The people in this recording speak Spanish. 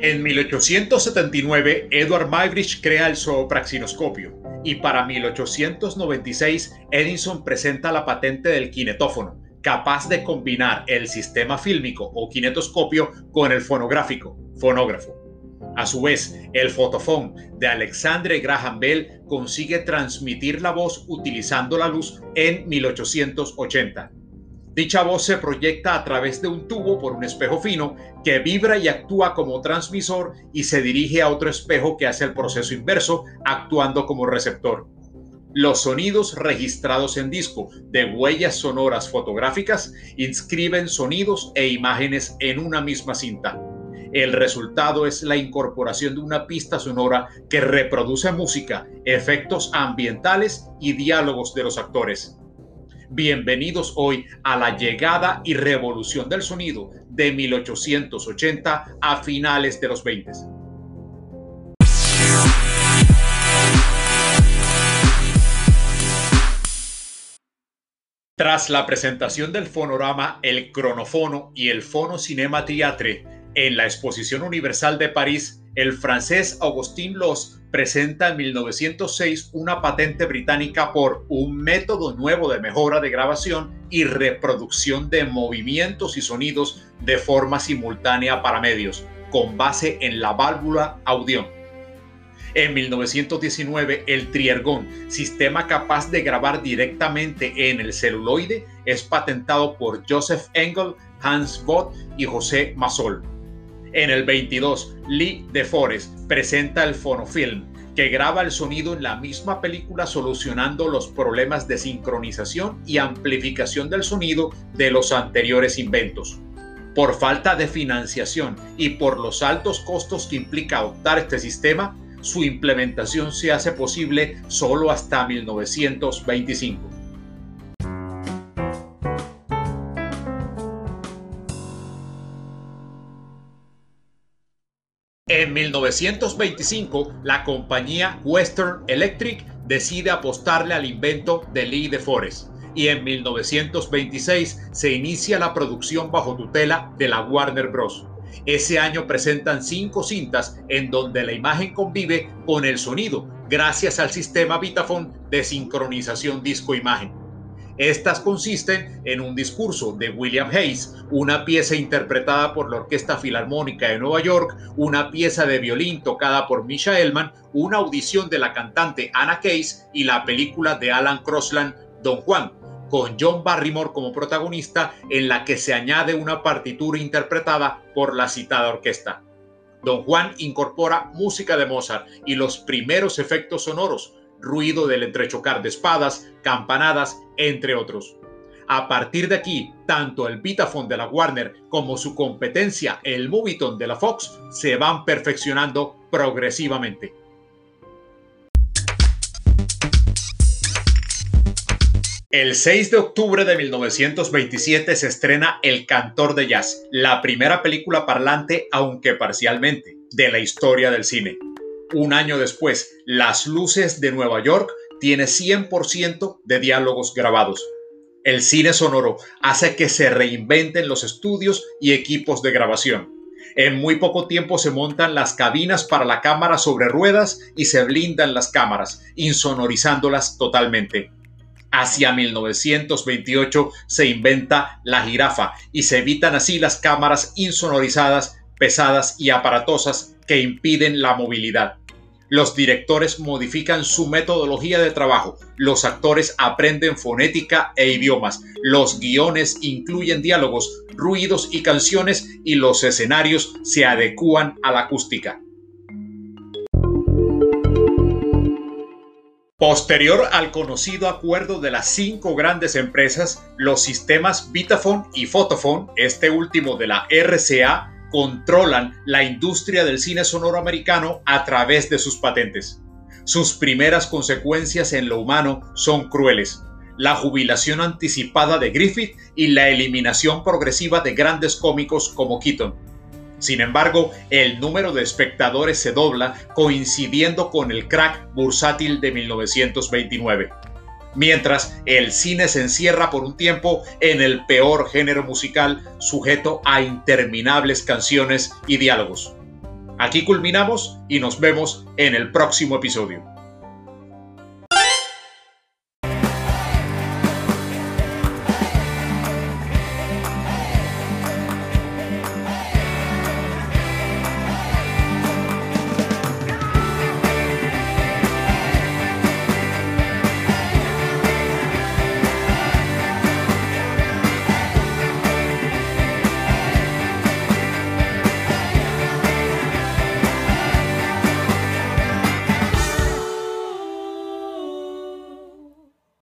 En 1879, Edward Muybridge crea el zoopraxinoscopio y para 1896 Edison presenta la patente del kinetófono, capaz de combinar el sistema fílmico o kinetoscopio con el fonográfico, fonógrafo. A su vez, el fotofón de Alexandre Graham Bell consigue transmitir la voz utilizando la luz en 1880. Dicha voz se proyecta a través de un tubo por un espejo fino que vibra y actúa como transmisor y se dirige a otro espejo que hace el proceso inverso, actuando como receptor. Los sonidos registrados en disco de huellas sonoras fotográficas inscriben sonidos e imágenes en una misma cinta. El resultado es la incorporación de una pista sonora que reproduce música, efectos ambientales y diálogos de los actores. Bienvenidos hoy a la llegada y revolución del sonido de 1880 a finales de los 20. Tras la presentación del fonorama El Cronofono y el Fono Cinema Theatre en la Exposición Universal de París, el francés Augustin Loss presenta en 1906 una patente británica por un método nuevo de mejora de grabación y reproducción de movimientos y sonidos de forma simultánea para medios, con base en la válvula Audion. En 1919, el Triergón, sistema capaz de grabar directamente en el celuloide, es patentado por Joseph Engel, Hans Bott y José Massol. En el 22, Lee de Forest presenta el fonofilm, que graba el sonido en la misma película solucionando los problemas de sincronización y amplificación del sonido de los anteriores inventos. Por falta de financiación y por los altos costos que implica adoptar este sistema, su implementación se hace posible solo hasta 1925. 1925, la compañía Western Electric decide apostarle al invento de Lee de Forest y en 1926 se inicia la producción bajo tutela de la Warner Bros. Ese año presentan cinco cintas en donde la imagen convive con el sonido gracias al sistema Vitaphone de sincronización disco-imagen. Estas consisten en un discurso de William Hayes, una pieza interpretada por la Orquesta Filarmónica de Nueva York, una pieza de violín tocada por Misha Elman, una audición de la cantante Anna Case y la película de Alan Crosland, Don Juan, con John Barrymore como protagonista, en la que se añade una partitura interpretada por la citada orquesta. Don Juan incorpora música de Mozart y los primeros efectos sonoros, ruido del entrechocar de espadas, campanadas, entre otros. A partir de aquí, tanto el Vitaphone de la Warner como su competencia, el Moviton de la Fox, se van perfeccionando progresivamente. El 6 de octubre de 1927 se estrena El Cantor de Jazz, la primera película parlante, aunque parcialmente, de la historia del cine. Un año después, Las Luces de Nueva York tiene 100% de diálogos grabados. El cine sonoro hace que se reinventen los estudios y equipos de grabación. En muy poco tiempo se montan las cabinas para la cámara sobre ruedas y se blindan las cámaras, insonorizándolas totalmente. Hacia 1928 se inventa la jirafa y se evitan así las cámaras insonorizadas, pesadas y aparatosas que impiden la movilidad. Los directores modifican su metodología de trabajo, los actores aprenden fonética e idiomas, los guiones incluyen diálogos, ruidos y canciones y los escenarios se adecúan a la acústica. Posterior al conocido acuerdo de las cinco grandes empresas, los sistemas Vitaphone y Photophone, este último de la RCA, controlan la industria del cine sonoro americano a través de sus patentes. Sus primeras consecuencias en lo humano son crueles. La jubilación anticipada de Griffith y la eliminación progresiva de grandes cómicos como Keaton. Sin embargo, el número de espectadores se dobla coincidiendo con el crack bursátil de 1929 mientras el cine se encierra por un tiempo en el peor género musical sujeto a interminables canciones y diálogos. Aquí culminamos y nos vemos en el próximo episodio.